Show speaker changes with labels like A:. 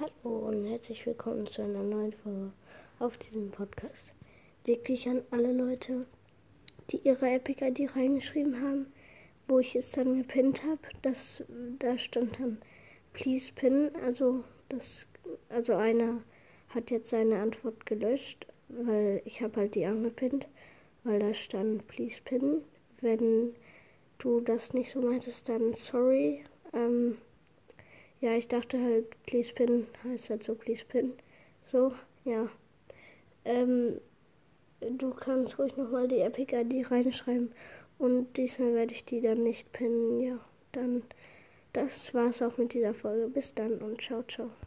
A: Hallo und herzlich willkommen zu einer neuen Folge auf diesem Podcast. Wirklich an alle Leute, die ihre Epic ID reingeschrieben haben, wo ich es dann gepinnt habe, das da stand dann Please Pin, also das also einer hat jetzt seine Antwort gelöscht, weil ich habe halt die angepinnt, weil da stand Please Pin. Wenn du das nicht so meintest, dann sorry. Ähm, ja, ich dachte halt, please pin heißt halt so, please pin. So, ja. Ähm, du kannst ruhig nochmal die Epic ID reinschreiben. Und diesmal werde ich die dann nicht pinnen. Ja, dann, das war's auch mit dieser Folge. Bis dann und ciao, ciao.